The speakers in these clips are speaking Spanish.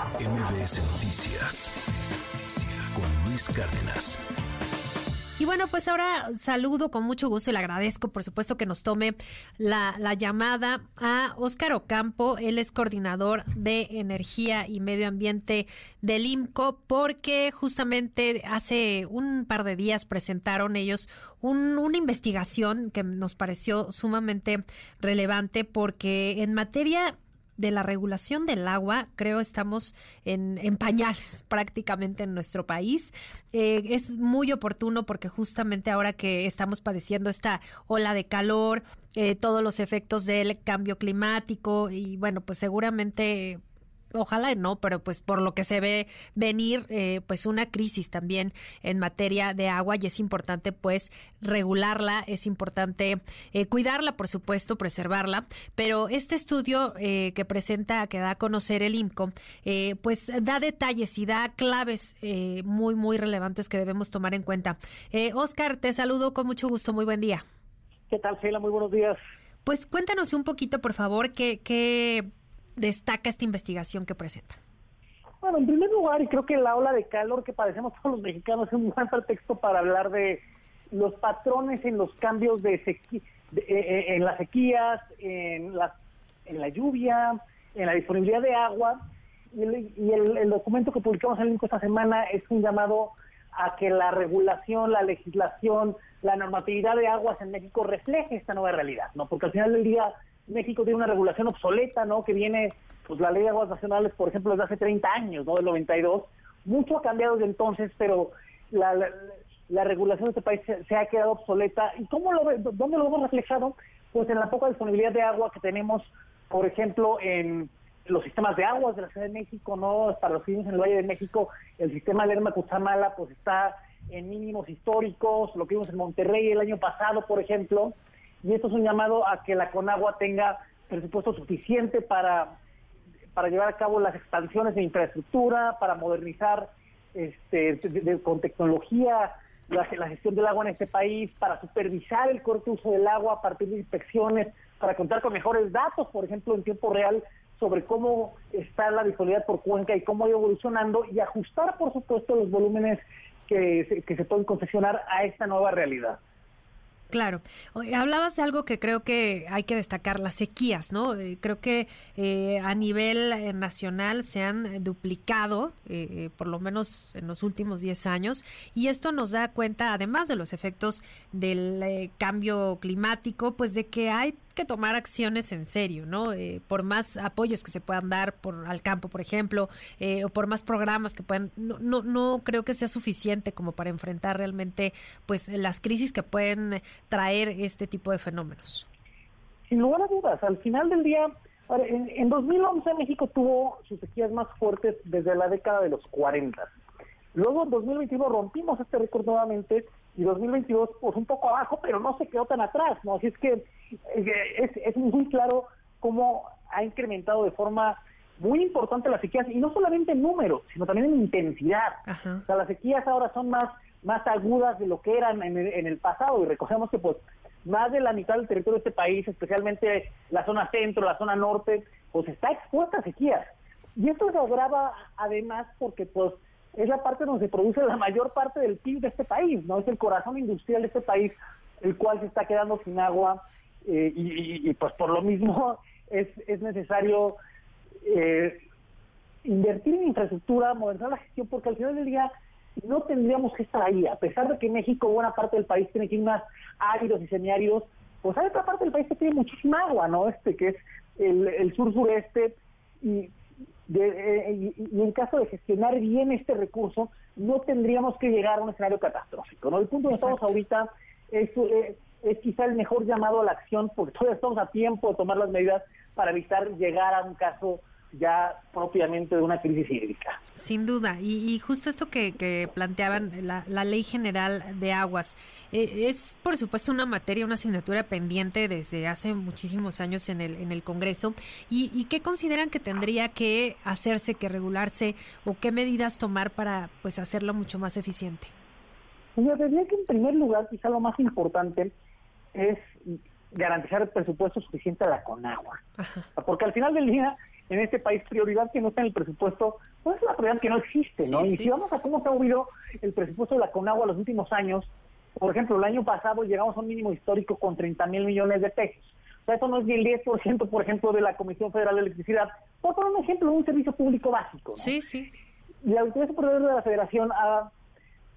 MBS Noticias con Luis Cárdenas. Y bueno, pues ahora saludo con mucho gusto y le agradezco, por supuesto, que nos tome la, llamada a Óscar Ocampo. Él es coordinador de Energía y Medio Ambiente del IMCO, porque justamente hace un par de días presentaron ellos una investigación que nos pareció sumamente relevante, porque en materia de la regulación del agua, creo estamos en, pañales prácticamente en nuestro país. Eh, es muy oportuno porque justamente ahora que estamos padeciendo esta ola de calor, eh, todos los efectos del cambio climático y bueno, pues seguramente ojalá no, pero pues por lo que se ve venir, eh, pues una crisis también en materia de agua y es importante pues regularla, es importante eh, cuidarla, por supuesto, preservarla, pero este estudio eh, que presenta, que da a conocer el IMCO, pues da detalles y da claves muy, muy relevantes que debemos tomar en cuenta. Oscar, te saludo con mucho gusto, muy buen día. ¿Qué tal, Sheila? Muy buenos días. Pues cuéntanos un poquito, por favor, qué, qué destaca esta investigación que presenta? Bueno, en primer lugar, y creo que la ola de calor que padecemos todos los mexicanos es un buen pretexto para hablar de los patrones en los cambios de, sequía, eh, eh, en las sequías, en la, lluvia, en la disponibilidad de agua. Y, el, documento que publicamos en el esta semana es un llamado a que la regulación, la legislación, la normatividad de aguas en México refleje esta nueva realidad, ¿no? Porque al final del día México tiene una regulación obsoleta, ¿no? Que viene, pues la ley de aguas nacionales, por ejemplo, desde hace 30 años, ¿no? Del 92. Mucho ha cambiado desde entonces, pero la, la, regulación de este país se, ha quedado obsoleta. ¿Y cómo lo dónde lo hemos reflejado? Pues en la poca disponibilidad de agua que tenemos, por ejemplo, en los sistemas de aguas de la Ciudad de México, ¿no? Para los que en el Valle de México, el sistema Lerma Cuchamala, pues está en mínimos históricos, lo que vimos en Monterrey el año pasado, por ejemplo, y esto es un llamado a que la Conagua tenga presupuesto suficiente para, para llevar a cabo las expansiones de infraestructura, para modernizar este, con tecnología la, gestión del agua en este país, para supervisar el correcto uso del agua a partir de inspecciones, para contar con mejores datos, por ejemplo, en tiempo real sobre cómo está la disponibilidad por cuenca y cómo ha ido evolucionando y ajustar, por supuesto, los volúmenes que se pueden concesionar a esta nueva realidad. Claro. Hablabas de algo que creo que hay que destacar, las sequías, ¿no? Eh, creo que eh, a nivel eh, nacional se han duplicado, por lo menos en los últimos 10 años, y esto nos da cuenta, además de los efectos del cambio climático, pues de que hay tomar acciones en serio, ¿no? Eh, por más apoyos que se puedan dar por al campo, por ejemplo, eh, o por más programas que puedan, no, no, no creo que sea suficiente como para enfrentar realmente, pues, las crisis que pueden traer este tipo de fenómenos. Sin lugar a dudas, al final del día, en, en 2011 México tuvo sus sequías más fuertes desde la década de los 40. Luego en 2021 rompimos este récord nuevamente y 2022 pues un poco abajo, pero no se quedó tan atrás, ¿no? Así es que es, es muy claro cómo ha incrementado de forma muy importante las sequías, y no solamente en números, sino también en intensidad. O sea, las sequías ahora son más, más agudas de lo que eran en el, en el pasado, y recogemos que pues más de la mitad del territorio de este país, especialmente la zona centro, la zona norte, pues está expuesta a sequías. Y esto se agrava además porque pues es la parte donde se produce la mayor parte del PIB de este país, ¿no? Es el corazón industrial de este país, el cual se está quedando sin agua eh, y, pues por lo mismo es, es necesario eh, invertir en infraestructura, modernizar la gestión, porque al final del día no tendríamos que estar ahí, a pesar de que México, buena parte del país tiene climas áridos y semiáridos, pues hay otra parte del país que tiene muchísima agua, ¿no? Este que es el, el sur-sureste y eh, y, en caso de gestionar bien este recurso, no tendríamos que llegar a un escenario catastrófico. ¿no? El punto donde estamos ahorita es, eh, es quizá el mejor llamado a la acción, porque todavía estamos a tiempo de tomar las medidas para evitar llegar a un caso ya propiamente de una crisis hídrica. Sin duda, y, justo esto que, planteaban, la, Ley General de Aguas, eh, es por supuesto una materia, una asignatura pendiente desde hace muchísimos años en el, en el Congreso, y, qué consideran que tendría que hacerse, que regularse, o qué medidas tomar para pues hacerlo mucho más eficiente. Yo diría que en primer lugar, quizá lo más importante es garantizar el presupuesto suficiente a la Conagua. Porque al final del día, en este país, prioridad que no está en el presupuesto, pues es la prioridad que no existe, ¿no? y si vamos a cómo se ha movido el presupuesto de la CONAGUA los últimos años, por ejemplo, el año pasado llegamos a un mínimo histórico con 30 mil millones de pesos. O sea, eso no es ni el 10%, por ejemplo, de la Comisión Federal de Electricidad. Por poner un ejemplo, un servicio público básico. ¿no? Sí, sí. La Autoridad Superior de la Federación ha,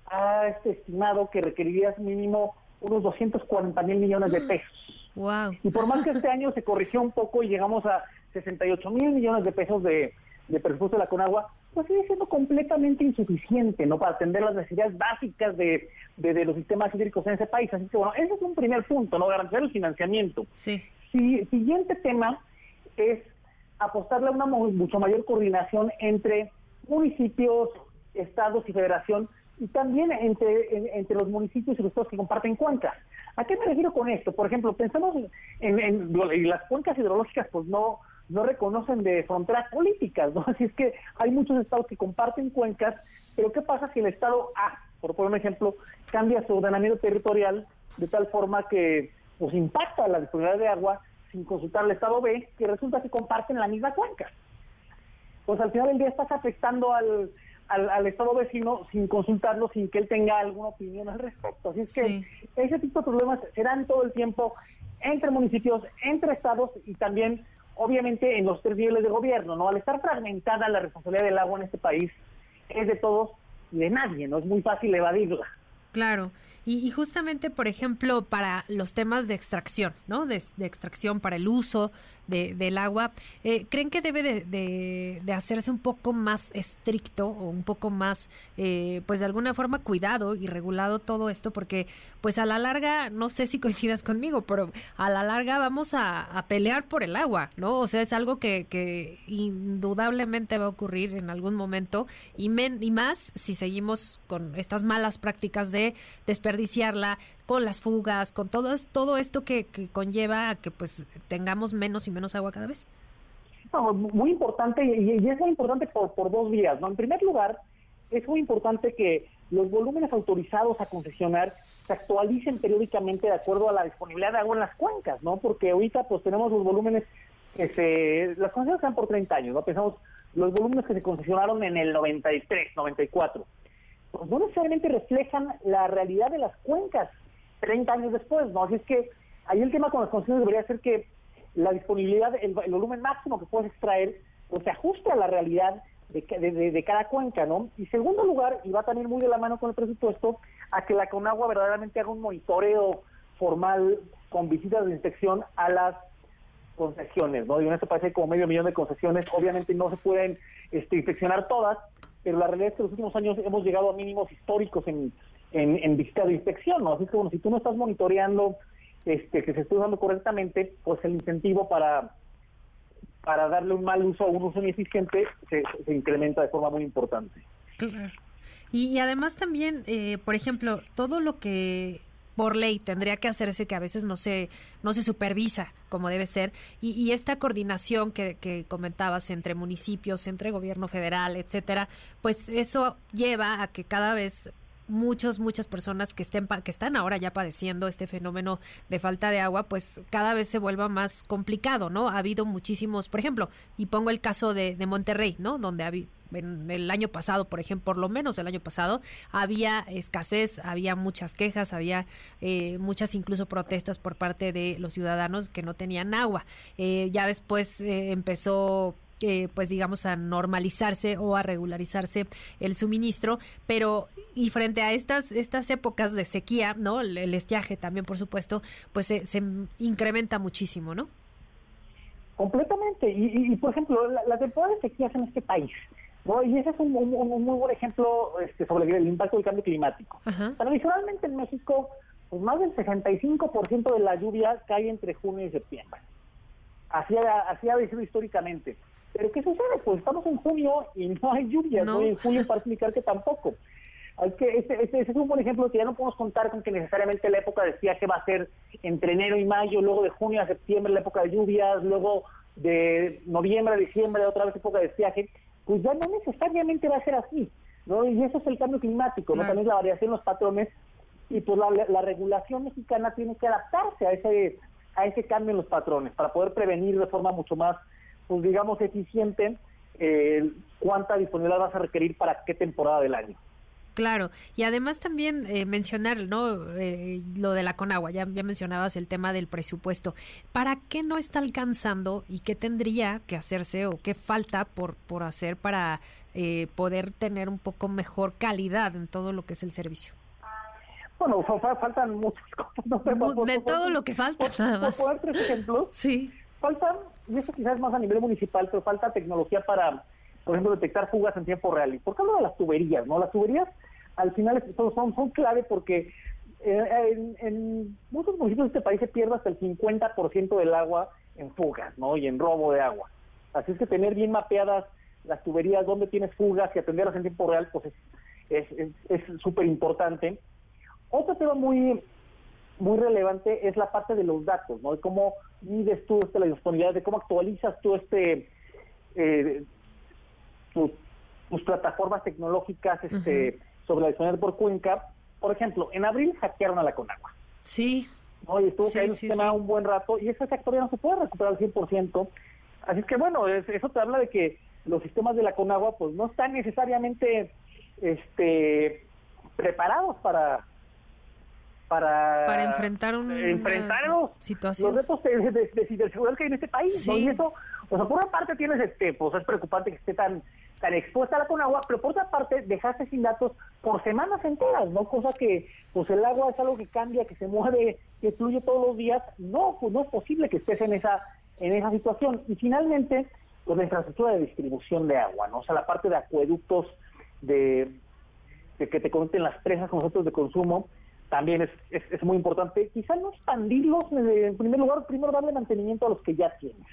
ha este, estimado que requeriría mínimo unos 240 mil millones de pesos. Wow. Y por más que este año se corrigió un poco y llegamos a 68 mil millones de pesos de, de presupuesto de la Conagua, pues sigue siendo completamente insuficiente, ¿no? Para atender las necesidades básicas de, de, los sistemas hídricos en ese país. Así que, bueno, ese es un primer punto, ¿no? Garantizar el financiamiento. Sí. Si, siguiente tema es apostarle a una mucho mayor coordinación entre municipios, estados y federación, y también entre, entre los municipios y los estados que comparten cuencas. ¿A qué me refiero con esto? Por ejemplo, pensamos en, en, las cuencas hidrológicas, pues no no reconocen de fronteras políticas, ¿no? Así es que hay muchos estados que comparten cuencas, pero ¿qué pasa si el estado A, por poner un ejemplo, cambia su ordenamiento territorial de tal forma que pues impacta la disponibilidad de agua sin consultar al estado B, que resulta que comparten la misma cuenca? Pues al final del día estás afectando al, al, estado vecino sin consultarlo, sin que él tenga alguna opinión al respecto. Así es que ese tipo de problemas serán todo el tiempo entre municipios, entre estados y también obviamente en los tres niveles de gobierno, ¿no? Al estar fragmentada la responsabilidad del agua en este país, es de todos y de nadie, ¿no? Es muy fácil evadirla. Claro. Y, justamente, por ejemplo, para los temas de extracción, ¿no? De, extracción para el uso de, del agua, eh, ¿creen que debe de, de, hacerse un poco más estricto o un poco más, eh, pues de alguna forma cuidado y regulado todo esto? Porque, pues a la larga, no sé si coincidas conmigo, pero a la larga vamos a, a pelear por el agua, ¿no? O sea, es algo que, que indudablemente va a ocurrir en algún momento y, men, y más si seguimos con estas malas prácticas de desperdiciar desperdiciarla con las fugas, con todo, todo esto que, conlleva a que pues tengamos menos y menos agua cada vez. muy importante y, es muy importante por, por dos vías. ¿no? En primer lugar, es muy importante que los volúmenes autorizados a concesionar se actualicen periódicamente de acuerdo a la disponibilidad de agua en las cuencas, ¿no? Porque ahorita pues tenemos los volúmenes que se... Las concesiones están por 30 años, ¿no? Pensamos los volúmenes que se concesionaron en el 93, 94 pues no necesariamente reflejan la realidad de las cuencas 30 años después, ¿no? Así es que ahí el tema con las concesiones debería ser que la disponibilidad, el, volumen máximo que puedes extraer, pues se ajuste a la realidad de, de, cada cuenca, ¿no? Y segundo lugar, y va también muy de la mano con el presupuesto, a que la Conagua verdaderamente haga un monitoreo formal con visitas de inspección a las concesiones, ¿no? Y en este país como medio millón de concesiones, obviamente no se pueden este, inspeccionar todas, pero la realidad es que en los últimos años hemos llegado a mínimos históricos en, en, visita de inspección, ¿no? Así que, bueno, si tú no estás monitoreando este, que se esté usando correctamente, pues el incentivo para para darle un mal uso o un uso ineficiente se, se incrementa de forma muy importante. Y, además también, eh, por ejemplo, todo lo que por ley tendría que hacerse que a veces no se no se supervisa como debe ser. Y, y esta coordinación que, que, comentabas entre municipios entre gobierno federal etcétera pues eso lleva a que cada vez muchos muchas personas que estén que están ahora ya padeciendo este fenómeno de falta de agua pues cada vez se vuelva más complicado no ha habido muchísimos por ejemplo y pongo el caso de, de Monterrey no donde ha habido en el año pasado, por ejemplo, por lo menos el año pasado, había escasez, había muchas quejas, había eh, muchas incluso protestas por parte de los ciudadanos que no tenían agua. Eh, ya después eh, empezó pues digamos a normalizarse o a regularizarse el suministro, pero y frente a estas estas épocas de sequía, ¿no? El, estiaje también, por supuesto, pues se, se incrementa muchísimo, ¿no? Completamente. Y, por ejemplo, la, la temporada de sequías en este país y ese es un, muy buen ejemplo este, sobre el impacto del cambio climático. Tradicionalmente en México, pues más del 65% de la lluvia cae entre junio y septiembre. Así ha, así ha sido históricamente. Pero ¿qué sucede? Pues estamos en junio y no hay lluvia, no. en julio para explicar que tampoco. Es que ese, ese, es un buen ejemplo que ya no podemos contar con que necesariamente la época decía que va a ser entre enero y mayo, luego de junio a septiembre la época de lluvias, luego de noviembre a diciembre otra vez época de estiaje pues ya no necesariamente va a ser así, ¿no? Y eso es el cambio climático, ¿no? También la variación en los patrones y pues la, regulación mexicana tiene que adaptarse a ese a ese cambio en los patrones para poder prevenir de forma mucho más pues digamos, eficiente eh, cuánta disponibilidad vas a requerir para qué temporada del año. Claro, y además también eh, mencionar, ¿no? Eh, lo de la Conagua, ya, ya mencionabas el tema del presupuesto. ¿Para qué no está alcanzando y qué tendría que hacerse o qué falta por, por hacer para eh, poder tener un poco mejor calidad en todo lo que es el servicio? Bueno, faltan muchas cosas. de todo lo que falta, nada más. Por tres ejemplos. Sí. Faltan, y eso quizás más a nivel municipal, pero falta tecnología para por ejemplo, detectar fugas en tiempo real. ¿Y por qué hablo de las tuberías? no Las tuberías al final son, son, clave porque eh, en, muchos municipios de este país se pierde hasta el 50% del agua en fugas ¿no? y en robo de agua. Así es que tener bien mapeadas las tuberías, dónde tienes fugas y atenderlas en tiempo real, pues es súper es, importante. Otro tema muy muy relevante es la parte de los datos, ¿no? De cómo mides tú este, la disponibilidad, de cómo actualizas tú este eh, tus, plataformas tecnológicas este, sobre la disponibilidad por Cuenca. Por ejemplo, en abril hackearon a la Conagua. Sí. ¿no? Y estuvo cayendo el sistema un buen rato y ese sector ya no se puede recuperar al 100%. Así es que bueno, eso te habla de que los sistemas de la Conagua pues no están necesariamente este preparados para para enfrentar un enfrentar los, situación. los retos de, ciberseguridad que hay en este país y eso o sea por una parte tienes este pues es preocupante que esté tan tan expuesta a la Conagua, pero por otra parte dejaste sin datos por semanas enteras, ¿no? Cosa que, pues el agua es algo que cambia, que se mueve, que fluye todos los días. No, pues no es posible que estés en esa, en esa situación. Y finalmente, pues la infraestructura de distribución de agua, ¿no? O sea, la parte de acueductos, de, que te conecten las presas con nosotros de consumo, también es, es, muy importante. Quizá no expandirlos, en primer lugar, primero darle mantenimiento a los que ya tienes.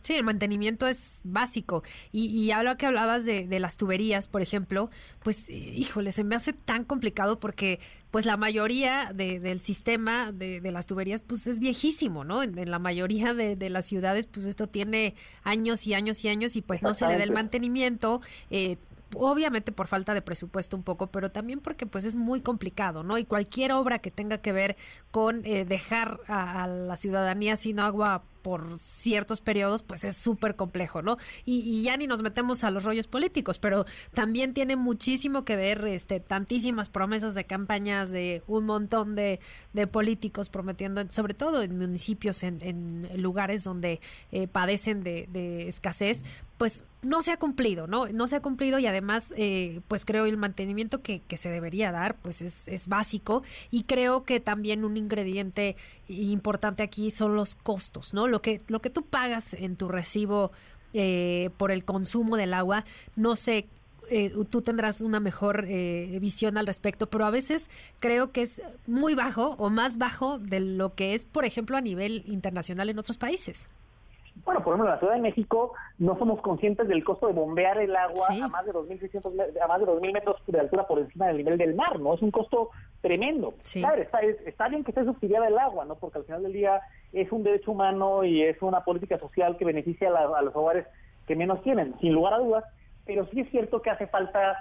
Sí, el mantenimiento es básico. Y, y ahora que hablabas de, de, las tuberías, por ejemplo, pues, híjole, se me hace tan complicado porque, pues, la mayoría de, del sistema de, de, las tuberías, pues, es viejísimo, ¿no? En, la mayoría de, de, las ciudades, pues, esto tiene años y años y años y, pues, no se le da el mantenimiento. Eh, obviamente por falta de presupuesto un poco, pero también porque pues es muy complicado, ¿no? Y cualquier obra que tenga que ver con eh, dejar a, a, la ciudadanía sin agua por ciertos periodos, pues es súper complejo, ¿no? Y, ya ni nos metemos a los rollos políticos, pero también tiene muchísimo que ver, este, tantísimas promesas de campañas de un montón de, de políticos prometiendo, sobre todo en municipios, en, en lugares donde eh, padecen de, de escasez, pues no se ha cumplido, ¿no? No se ha cumplido y además, eh, pues creo el mantenimiento que, que se debería dar, pues es, es, básico y creo que también un ingrediente importante aquí son los costos, ¿no? Lo que, lo que tú pagas en tu recibo eh, por el consumo del agua, no sé eh, tú tendrás una mejor eh, visión al respecto, pero a veces creo que es muy bajo o más bajo de lo que es, por ejemplo, a nivel internacional en otros países. Bueno, por ejemplo, en la Ciudad de México no somos conscientes del costo de bombear el agua a más de 2.600, a más de 2.000 metros de altura por encima del nivel del mar, ¿no? Es un costo tremendo. Claro, está, está bien que esté subsidiada el agua, ¿no? Porque al final del día es un derecho humano y es una política social que beneficia a, los hogares que menos tienen, sin lugar a dudas, pero sí es cierto que hace falta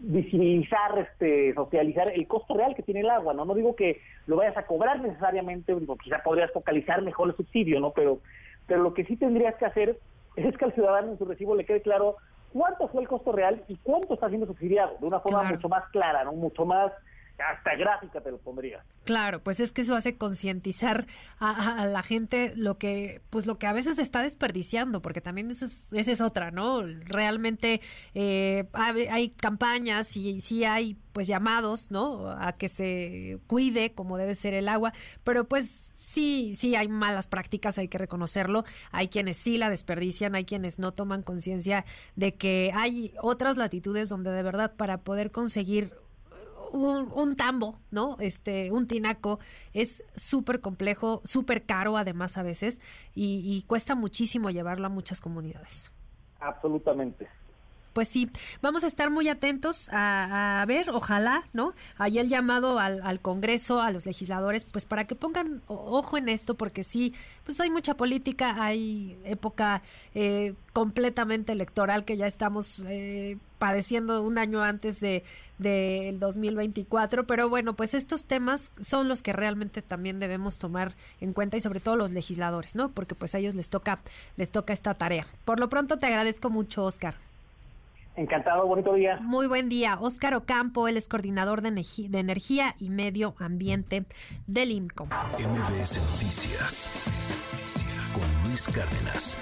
visibilizar, este, socializar el costo real que tiene el agua, ¿no? No digo que lo vayas a cobrar necesariamente, quizá podrías focalizar mejor el subsidio, ¿no? Pero pero lo que sí tendrías que hacer es que al ciudadano en su recibo le quede claro cuánto fue el costo real y cuánto está siendo subsidiado, de una forma mucho más clara, no mucho más hasta gráfica te lo pondría. Claro, pues es que eso hace concientizar a, la gente lo que, pues lo que a veces está desperdiciando, porque también esa es, es otra, ¿no? Realmente eh, hay, campañas y sí hay pues llamados, ¿no? A que se cuide como debe ser el agua, pero pues sí, sí hay malas prácticas, hay que reconocerlo. Hay quienes sí la desperdician, hay quienes no toman conciencia de que hay otras latitudes donde de verdad para poder conseguir un, tambo, ¿no? Este, un tinaco es súper complejo, súper caro además a veces y, cuesta muchísimo llevarlo a muchas comunidades. Absolutamente. pues sí, vamos a estar muy atentos a, ver, ojalá, ¿no? Hay el llamado al, al, Congreso, a los legisladores, pues para que pongan ojo en esto, porque sí, pues hay mucha política, hay época eh, completamente electoral que ya estamos eh, padeciendo un año antes de del 2024, pero bueno, pues estos temas son los que realmente también debemos tomar en cuenta y sobre todo los legisladores, ¿no? Porque pues a ellos les toca les toca esta tarea. Por lo pronto te agradezco mucho, Oscar. Encantado, bonito día. Muy buen día. Óscar Ocampo, él es coordinador de, de Energía y Medio Ambiente del IMCO. MBS Noticias con Luis Cárdenas.